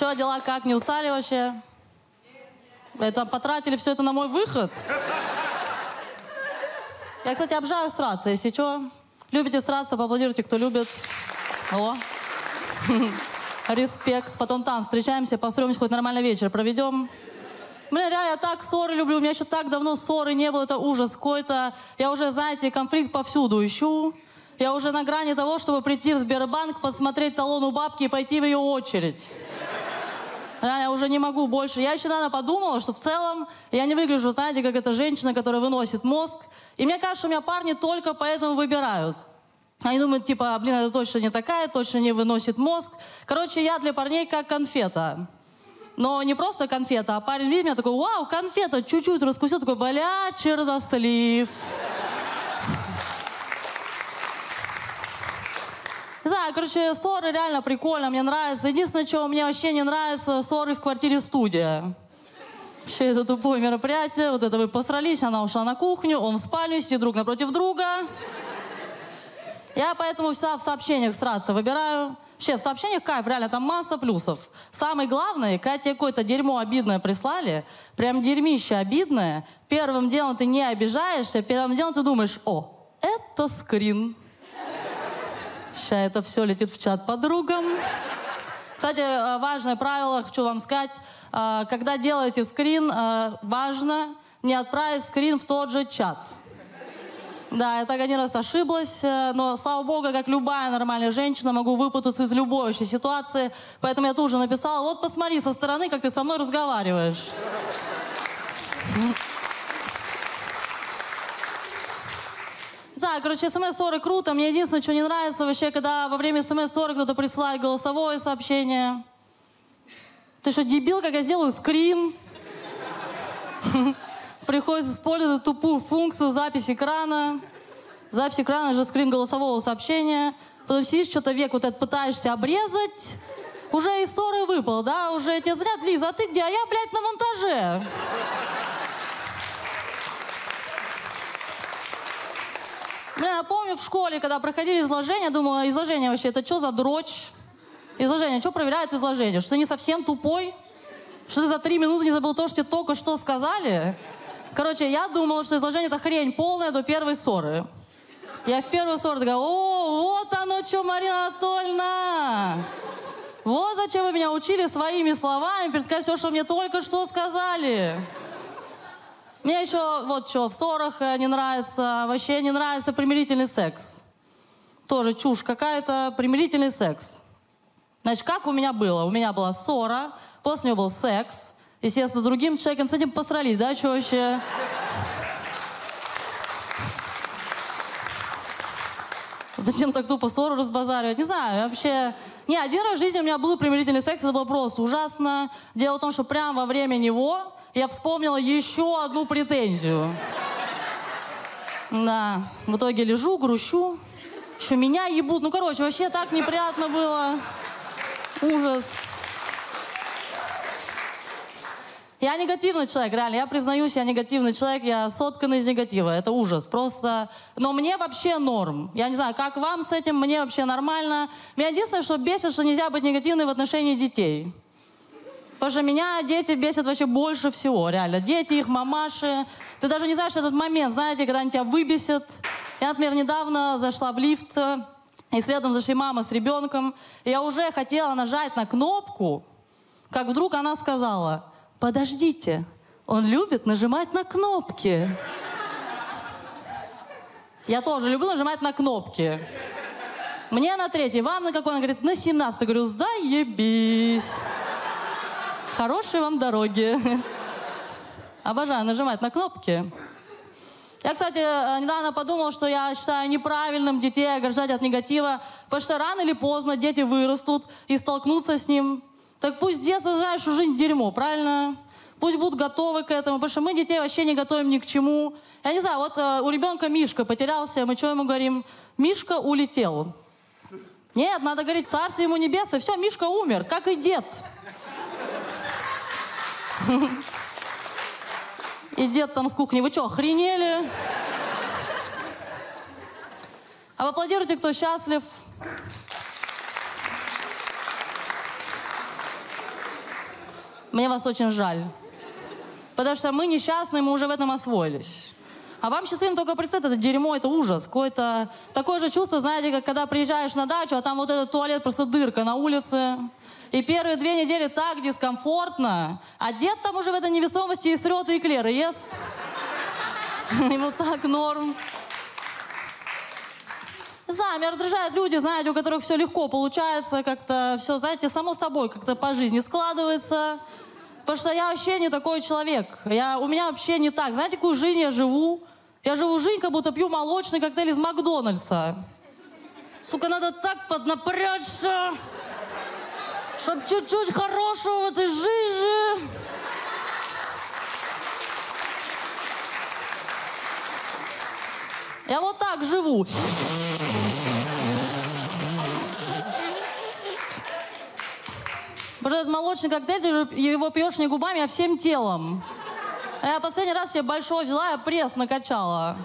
Че, дела как? Не устали вообще? Это потратили все это на мой выход? Я, кстати, обжаю сраться, если что. Любите сраться, поаплодируйте, кто любит. О. Респект. Потом там встречаемся, построимся, хоть нормальный вечер проведем. Блин, реально, я так ссоры люблю. У меня еще так давно ссоры не было. Это ужас какой-то. Я уже, знаете, конфликт повсюду ищу. Я уже на грани того, чтобы прийти в Сбербанк, посмотреть талон у бабки и пойти в ее очередь. Я уже не могу больше. Я еще, наверное, подумала, что в целом я не выгляжу, знаете, как эта женщина, которая выносит мозг. И мне кажется, что меня парни только поэтому выбирают. Они думают, типа, блин, это точно не такая, точно не выносит мозг. Короче, я для парней как конфета. Но не просто конфета, а парень видит меня такой, вау, конфета, чуть-чуть раскусил, такой, бля, чернослив. Да, короче, ссоры реально прикольно, мне нравится. Единственное, что мне вообще не нравится, ссоры в квартире студия. Вообще это тупое мероприятие, вот это вы посрались, она ушла на кухню, он в спальню, сидит друг напротив друга. Я поэтому вся в сообщениях сраться выбираю. Вообще, в сообщениях кайф, реально, там масса плюсов. Самое главное, когда тебе какое-то дерьмо обидное прислали, прям дерьмище обидное, первым делом ты не обижаешься, первым делом ты думаешь, о, это скрин. Сейчас это все летит в чат подругам. Кстати, э, важное правило, хочу вам сказать. э, Когда делаете скрин, э, важно не отправить скрин в тот же чат. Да, я так один раз ошиблась, но, слава богу, как любая нормальная женщина, могу выпутаться из любой вообще ситуации. Поэтому я тут же написала, вот посмотри со стороны, как ты со мной разговариваешь. Да, короче, смс-ссоры круто. Мне единственное, что не нравится вообще, когда во время смс-ссоры кто-то присылает голосовое сообщение. Ты что, дебил, как я сделаю скрин? Приходится использовать тупую функцию запись экрана. Запись экрана же скрин голосового сообщения. Потом сидишь, что-то век вот этот пытаешься обрезать. Уже из ссоры выпал, да? Уже тебе звонят, Лиза, а ты где? А я, блядь, на монтаже. Бля, я помню в школе, когда проходили изложение, думала, изложение вообще, это что за дрочь? Изложение, что проверяет изложение? Что ты не совсем тупой? Что ты за три минуты не забыл то, что тебе только что сказали? Короче, я думала, что изложение это хрень полная до первой ссоры. Я в первую ссору такая, о, вот оно что, Марина Анатольевна! Вот зачем вы меня учили своими словами пересказать все, что мне только что сказали. Мне еще вот что, в ссорах э, не нравится, вообще не нравится примирительный секс. Тоже чушь какая-то, примирительный секс. Значит, как у меня было? У меня была ссора, после него был секс. Естественно, с другим человеком с этим посрались, да, что вообще? Зачем так тупо ссору разбазаривать? Не знаю, вообще... Не, один раз в жизни у меня был примирительный секс, это было просто ужасно. Дело в том, что прямо во время него я вспомнила еще одну претензию. Да, в итоге лежу, грущу, что меня ебут. Ну, короче, вообще так неприятно было. Ужас. Я негативный человек, реально, я признаюсь, я негативный человек, я соткан из негатива, это ужас, просто... Но мне вообще норм. Я не знаю, как вам с этим, мне вообще нормально. Меня единственное, что бесит, что нельзя быть негативной в отношении детей. Потому что меня дети бесят вообще больше всего, реально. Дети, их мамаши. Ты даже не знаешь этот момент, знаете, когда они тебя выбесят. Я, например, недавно зашла в лифт, и следом зашли мама с ребенком. И я уже хотела нажать на кнопку, как вдруг она сказала, подождите, он любит нажимать на кнопки. Я тоже люблю нажимать на кнопки. Мне на третий, вам на какой? Она говорит, на 17. Я говорю, заебись. Хорошей вам дороги. Обожаю нажимать на кнопки. Я, кстати, э, недавно подумал, что я считаю неправильным детей ограждать от негатива, потому что рано или поздно дети вырастут и столкнутся с ним. Так пусть детство что жизнь дерьмо, правильно? Пусть будут готовы к этому, потому что мы детей вообще не готовим ни к чему. Я не знаю, вот э, у ребенка Мишка потерялся, мы что ему говорим? Мишка улетел. Нет, надо говорить, царство ему небесное, все, Мишка умер, как и дед. И дед там с кухни, вы что, охренели? А поаплодируйте, кто счастлив. Мне вас очень жаль. Потому что мы несчастные, мы уже в этом освоились. А вам счастливым только представить, это дерьмо, это ужас. Какое-то такое же чувство, знаете, как когда приезжаешь на дачу, а там вот этот туалет просто дырка на улице. И первые две недели так дискомфортно. А дед там уже в этой невесомости и срет, и эклеры ест. Ему так норм. Не знаю, меня раздражают люди, знаете, у которых все легко получается, как-то все, знаете, само собой как-то по жизни складывается. Потому что я вообще не такой человек. Я, у меня вообще не так. Знаете, какую жизнь я живу? Я живу жизнь, как будто пью молочный коктейль из Макдональдса. Сука, надо так поднапрячься, чтобы чуть-чуть хорошего в этой жизни. Я вот так живу. Потому что этот молочный коктейль, ты его пьешь не губами, а всем телом. А я последний раз себе большой взяла, я пресс накачала.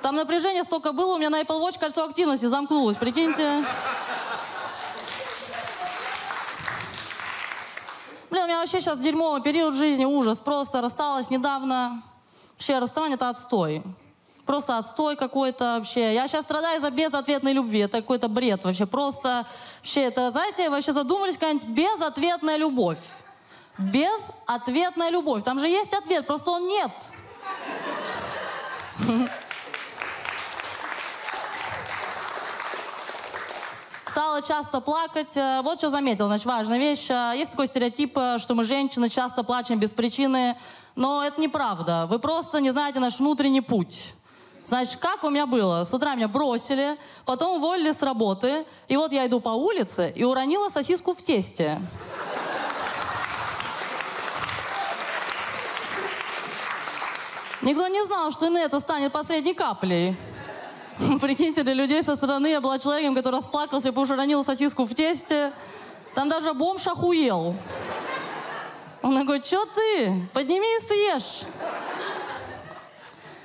Там напряжение столько было, у меня на Apple Watch кольцо активности замкнулось, прикиньте. Блин, у меня вообще сейчас дерьмовый период жизни, ужас. Просто рассталась недавно. Вообще, расставание — это отстой. Просто отстой какой-то вообще. Я сейчас страдаю за безответной любви. Это какой-то бред вообще. Просто вообще это, знаете, вообще задумались какая-нибудь безответная любовь. Безответная любовь. Там же есть ответ, просто он нет. Стала часто плакать. Э, вот что заметил, значит, важная вещь. Э, есть такой стереотип, э, что мы, женщины, часто плачем без причины. Но это неправда. Вы просто не знаете наш внутренний путь. Значит, как у меня было? С утра меня бросили, потом уволили с работы, и вот я иду по улице и уронила сосиску в тесте. Никто не знал, что это станет последней каплей. Прикиньте, для людей со стороны я была человеком, который расплакался, потому что уронил сосиску в тесте. Там даже бомж охуел. Он такой, что ты? Подними и съешь.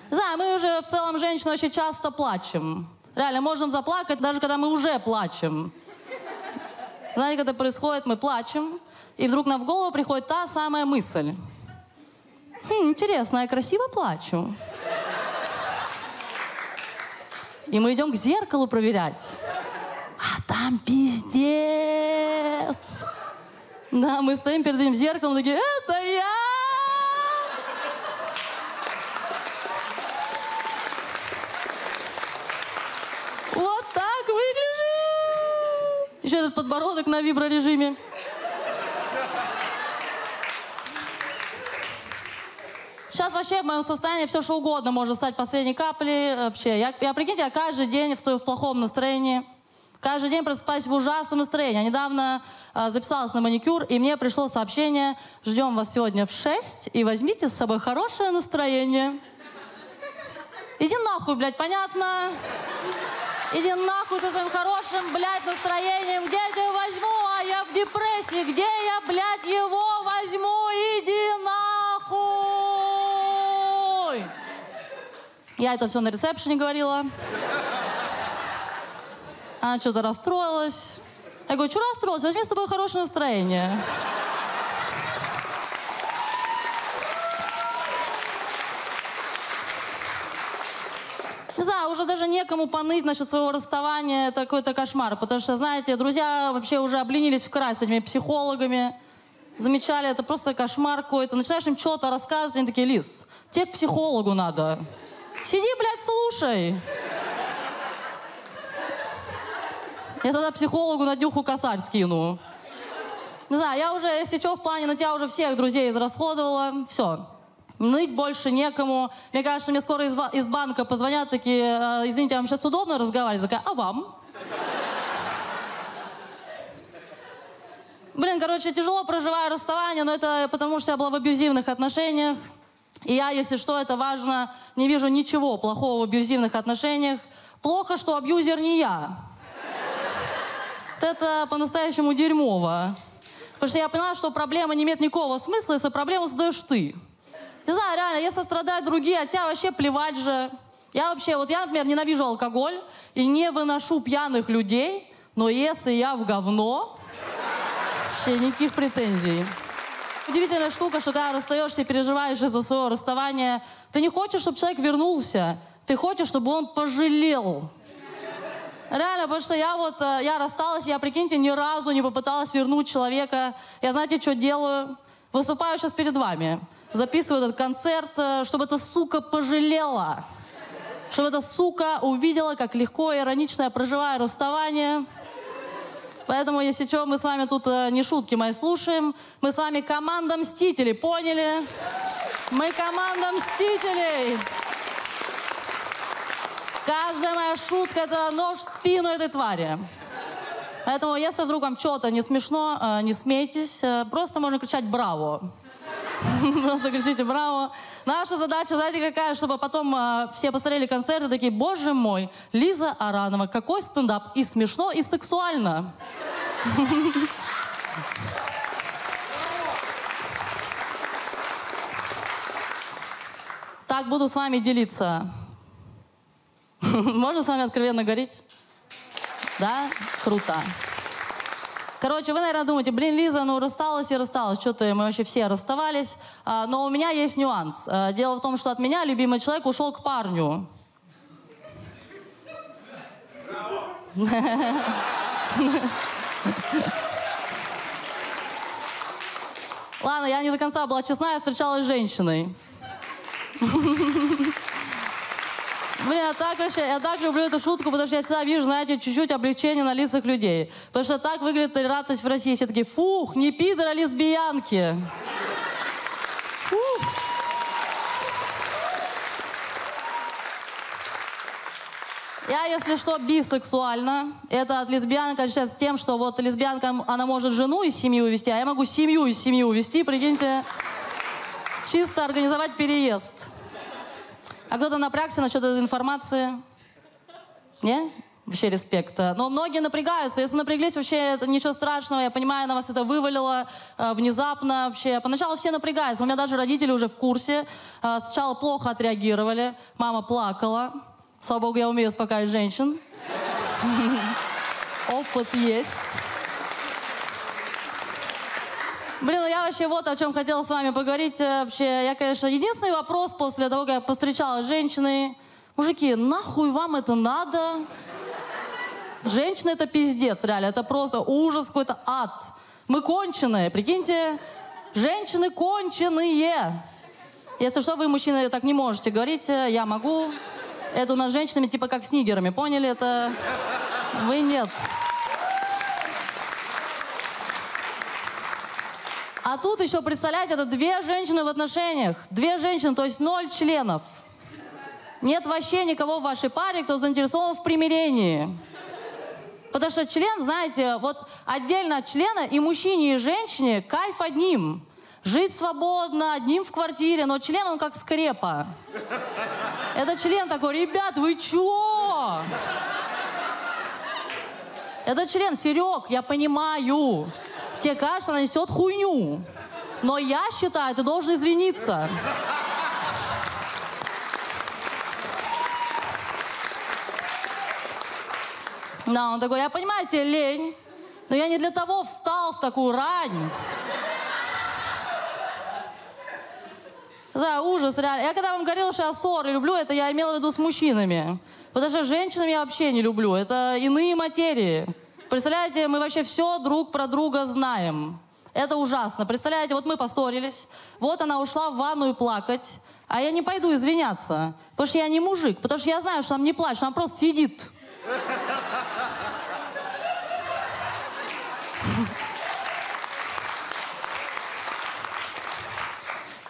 Да, мы уже в целом, женщины, очень часто плачем. Реально, можем заплакать, даже когда мы уже плачем. Знаете, когда происходит, мы плачем, и вдруг нам в голову приходит та самая мысль. Хм, интересно, я красиво плачу. И мы идем к зеркалу проверять. А там пиздец. Да, мы стоим перед этим зеркалом, такие, это я! Вот так выгляжу. Еще этот подбородок на виброрежиме. Сейчас вообще в моем состоянии все что угодно может стать последней каплей. Вообще, я, я прикиньте, я каждый день стою в плохом настроении. Каждый день просыпаюсь в ужасном настроении. Я недавно э, записалась на маникюр, и мне пришло сообщение, ждем вас сегодня в 6, и возьмите с собой хорошее настроение. Иди нахуй, блядь, понятно? Иди нахуй со своим хорошим, блядь, настроением. Где я тебя возьму? А я в депрессии. Где я, блядь, его возьму? Иди нахуй! Я это все на ресепшене говорила. Она что-то расстроилась. Я говорю, что расстроилась? Возьми с собой хорошее настроение. Не знаю, уже даже некому поныть насчет своего расставания. Это какой-то кошмар. Потому что, знаете, друзья вообще уже обленились в край с этими психологами. Замечали, это просто кошмар какой-то. Начинаешь им что-то рассказывать, они такие, Лис, тебе к психологу надо. Сиди, блядь, слушай. Я тогда психологу на днюху косарь скину. Не знаю, я уже, если что, в плане на тебя уже всех друзей израсходовала. Все. Ныть больше некому. Мне кажется, мне скоро из, из банка позвонят такие, «Э, извините, вам сейчас удобно разговаривать? Такая, а вам? Блин, короче, тяжело проживаю расставание, но это потому, что я была в абьюзивных отношениях. И я, если что, это важно, не вижу ничего плохого в абьюзивных отношениях. Плохо, что абьюзер не я. Это по-настоящему дерьмово. Потому что я поняла, что проблема не имеет никакого смысла, если проблему создаешь ты. Не знаю, реально, если страдают другие, от тебя вообще плевать же. Я вообще, вот я, например, ненавижу алкоголь и не выношу пьяных людей, но если я в говно, вообще никаких претензий. удивительная штука, что когда расстаешься и переживаешь из-за своего расставания, ты не хочешь, чтобы человек вернулся, ты хочешь, чтобы он пожалел. Реально, потому что я вот, э, я рассталась, я, прикиньте, ни разу не попыталась вернуть человека. Я знаете, что делаю? Выступаю сейчас перед вами. Записываю этот концерт, э, чтобы эта сука пожалела. Чтобы эта сука увидела, как легко и иронично я проживаю расставание. Поэтому, если что, мы с вами тут э, не шутки мои слушаем. Мы с вами команда Мстителей, поняли? Мы команда Мстителей. Каждая моя шутка — это нож в спину этой твари. Поэтому, если вдруг вам что-то не смешно, э, не смейтесь, э, просто можно кричать «Браво!». Просто кричите «Браво!». Наша задача, знаете, какая? Чтобы потом э, все посмотрели концерт и такие «Боже мой, Лиза Аранова, какой стендап! И смешно, и сексуально!» Так буду с вами делиться. Можно с вами откровенно говорить? Да? Круто. Короче, вы, наверное, думаете, блин, Лиза, ну рассталась и рассталась, что-то мы вообще все расставались. А, но у меня есть нюанс. А, дело в том, что от меня любимый человек ушел к парню. Ладно, я не до конца была честна, я встречалась с женщиной. Блин, я так вообще, я так люблю эту шутку, потому что я всегда вижу, знаете, чуть-чуть облегчения на лицах людей. Потому что так выглядит толерантность в России. Все такие, фух, не пидор, а лесбиянки. Фух. Я, если что, бисексуальна. Это от лесбиянка отличается тем, что вот лесбиянка, она может жену из семьи увезти, а я могу семью из семьи увезти, прикиньте. Чисто организовать переезд. А кто-то напрягся насчет этой информации? Не? Вообще респект. Но многие напрягаются. Если напряглись, вообще это ничего страшного. Я понимаю, на вас это вывалило э, внезапно вообще. Поначалу все напрягаются. У меня даже родители уже в курсе. Э, сначала плохо отреагировали. Мама плакала. Слава богу, я умею успокаивать женщин. Опыт есть. Блин, я вообще вот о чем хотела с вами поговорить. Э, вообще, я, конечно, единственный вопрос после того, как я повстречалась с женщиной. Мужики, нахуй вам это надо? Женщина это пиздец, реально. Это просто ужас, какой-то ад. Мы конченые, прикиньте. Женщины конченые. Если что, вы, мужчины, так не можете говорить. Э, я могу. Это у нас с женщинами типа как с нигерами, поняли? Это... Вы нет. А тут еще, представляете, это две женщины в отношениях. Две женщины, то есть ноль членов. Нет вообще никого в вашей паре, кто заинтересован в примирении. Потому что член, знаете, вот отдельно от члена и мужчине, и женщине кайф одним. Жить свободно, одним в квартире, но член, он как скрепа. Это член такой, ребят, вы чё? Это член, Серег, я понимаю. Тебе кажется, она несет хуйню. Но я считаю, ты должен извиниться. Да, он такой, я понимаю, тебе лень, но я не для того встал в такую рань. Да, ужас, реально. Я когда вам говорила, что я ссоры люблю, это я имела в виду с мужчинами. Потому что женщинами я вообще не люблю. Это иные материи. Представляете, мы вообще все друг про друга знаем. Это ужасно. Представляете, вот мы поссорились, вот она ушла в ванную плакать, а я не пойду извиняться, потому что я не мужик, потому что я знаю, что она не плачет, она просто сидит.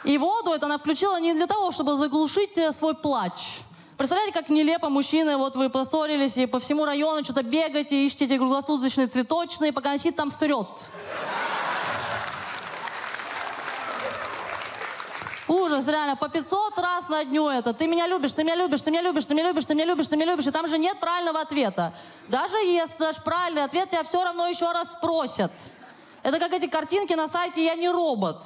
И воду это она включила не для того, чтобы заглушить э, свой плач, Представляете, как нелепо мужчины, вот вы поссорились и по всему району что-то бегаете, ищете круглосуточные цветочные, пока носит там стрет. Ужас, реально, по 500 раз на дню это. Ты меня любишь, ты меня любишь, ты меня любишь, ты меня любишь, ты меня любишь, ты меня любишь. И там же нет правильного ответа. Даже если дашь правильный ответ, тебя все равно еще раз спросят. Это как эти картинки на сайте «Я не робот».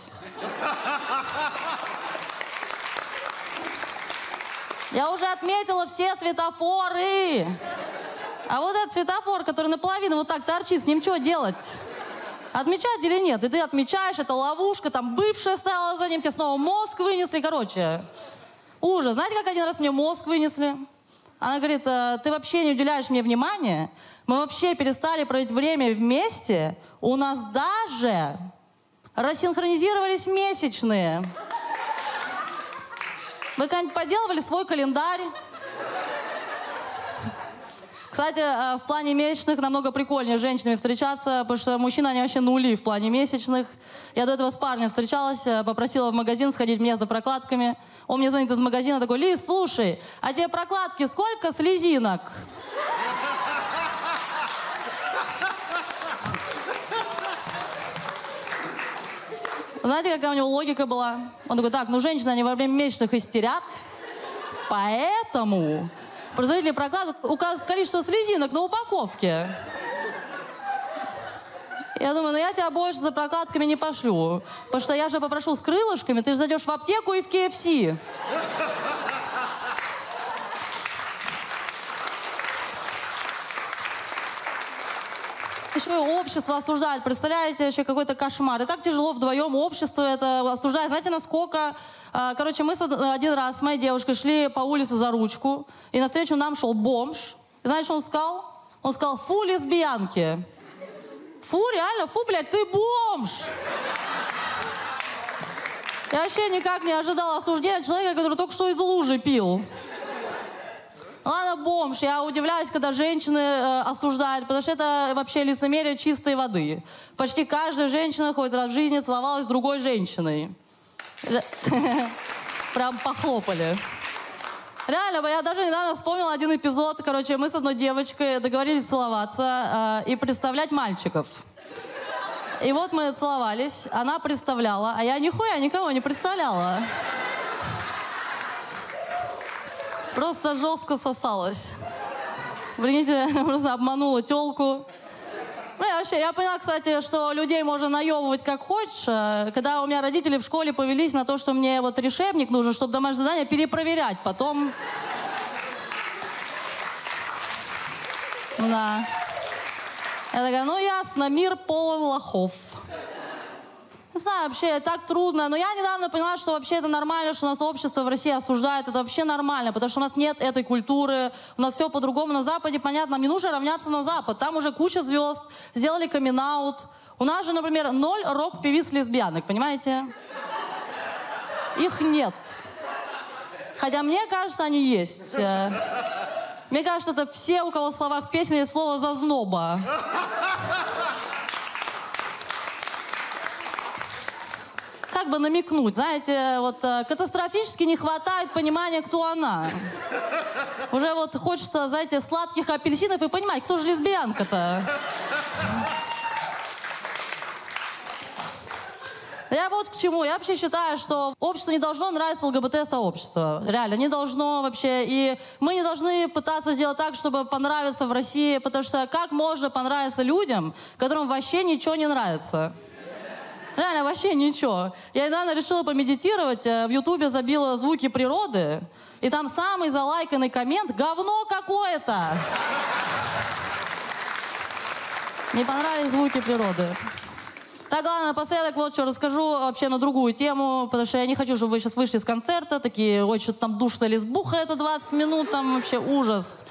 Я уже отметила все светофоры. А вот этот светофор, который наполовину вот так торчит, с ним что делать? Отмечать или нет? И ты отмечаешь, это ловушка, там бывшая стояла за ним, тебе снова мозг вынесли, короче. Ужас. Знаете, как один раз мне мозг вынесли? Она говорит, «Э, ты вообще не уделяешь мне внимания, мы вообще перестали проводить время вместе, у нас даже рассинхронизировались месячные. Вы когда-нибудь поделывали свой календарь? Кстати, э, в плане месячных намного прикольнее с женщинами встречаться, потому что мужчины, они вообще нули в плане месячных. Я до этого с парнем встречалась, э, попросила в магазин сходить мне за прокладками. Он мне звонит из магазина, такой, Лиз, слушай, а тебе прокладки сколько слезинок? Знаете, какая у него логика была? Он такой, так, ну женщины, они во время месячных истерят, поэтому производители прокладок указывают количество слезинок на упаковке. Я думаю, ну я тебя больше за прокладками не пошлю. Потому что я же попрошу с крылышками, ты же зайдешь в аптеку и в KFC. Еще и общество осуждает. Представляете, еще какой-то кошмар. И так тяжело вдвоем общество это осуждает. Знаете, насколько... а, Короче, мы один раз с моей девушкой шли по улице за ручку, и навстречу нам шел бомж. И знаете, что он сказал? Он сказал, фу, лесбиянки. Фу, реально, фу, блядь, ты бомж. Я вообще никак не ожидала осуждения человека, который только что из лужи пил. Ладно, бомж. Я удивляюсь, когда женщины э, осуждают, потому что это вообще лицемерие чистой воды. Почти каждая женщина хоть раз в жизни целовалась с другой женщиной. Прям похлопали. Реально, я даже недавно вспомнила один эпизод. Короче, мы с одной девочкой договорились целоваться э, и представлять мальчиков. И вот мы целовались, она представляла, а я нихуя никого не представляла. Просто жестко сосалась. Прикиньте, просто обманула телку. Ну, я вообще, я поняла, кстати, что людей можно наебывать как хочешь. Э, Когда у меня родители в школе повелись на то, что мне вот решебник нужен, чтобы домашнее задание перепроверять потом. Да. Я такая, ну ясно, мир полон лохов. Не знаю, вообще так трудно. Но я недавно поняла, что вообще это нормально, что у нас общество в России осуждает. Это вообще нормально, потому что у нас нет этой культуры. У нас все по-другому. На Западе, понятно, не нужно равняться на Запад. Там уже куча звезд, сделали камин -аут. У нас же, например, ноль рок-певиц-лесбиянок, понимаете? Их нет. Хотя мне кажется, они есть. Э, Мне кажется, это все, у кого в словах песни слово «зазноба». Как бы намекнуть, знаете, вот э, катастрофически не хватает понимания, кто она. Уже вот хочется, знаете, сладких апельсинов и понимать, кто же лесбиянка-то. Я вот к чему. Я вообще считаю, что обществу не должно нравиться ЛГБТ-сообщество. Реально, не должно вообще. И мы не должны пытаться сделать так, чтобы понравиться в России, потому что как можно понравиться людям, которым вообще ничего не нравится? Реально, вообще ничего. Я недавно решила помедитировать, э, в Ютубе забила звуки природы, и там самый залайканный коммент «Говно какое-то!» Не понравились звуки природы. Так, ладно, напоследок вот что расскажу вообще на другую тему, потому что я не хочу, чтобы вы сейчас вышли с концерта, такие, ой, что-то там душно лесбуха это 20 минут, там вообще ужас,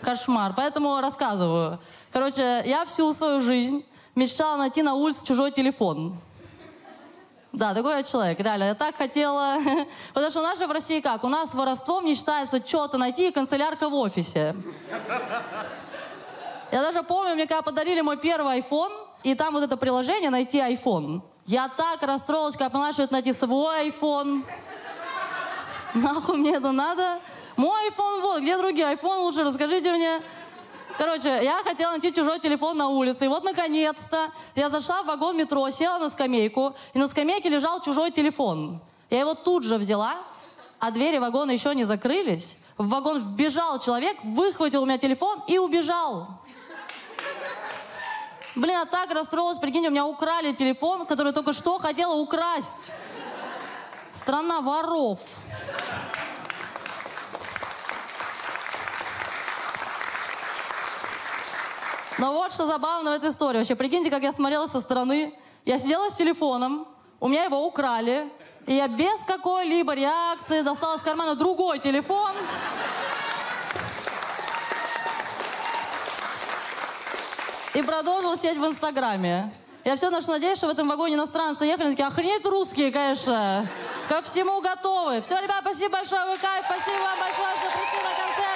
кошмар. Поэтому рассказываю. Короче, я всю свою жизнь мечтала найти на улице чужой телефон. Да, такой я человек, реально. Я так хотела. Потому что у нас же в России как? У нас воровством не считается что-то найти и канцелярка в офисе. Я даже помню, мне когда подарили мой первый iPhone, и там вот это приложение «Найти iPhone». Я так расстроилась, когда поняла, что это найти свой iPhone. Нахуй мне это надо? Мой iPhone вот, где другие iPhone лучше, расскажите мне. Короче, я хотела найти чужой телефон на улице. И вот, наконец-то, я зашла в вагон метро, села на скамейку, и на скамейке лежал чужой телефон. Я его тут же взяла, а двери вагона еще не закрылись. В вагон вбежал человек, выхватил у меня телефон и убежал. Блин, я так расстроилась, прикинь, у меня украли телефон, который только что хотела украсть. Страна воров. Но вот что забавно в этой истории. Вообще, прикиньте, как я смотрела со стороны. Я сидела с телефоном, у меня его украли, и я без какой-либо реакции достала из кармана другой телефон. И продолжила сидеть в Инстаграме. Я все ношу надеюсь, что в этом вагоне иностранцы ехали, такие, охренеть русские, конечно. Ко всему готовы. Все, ребят, спасибо большое, вы кайф. Спасибо вам большое, что пришли на концерт.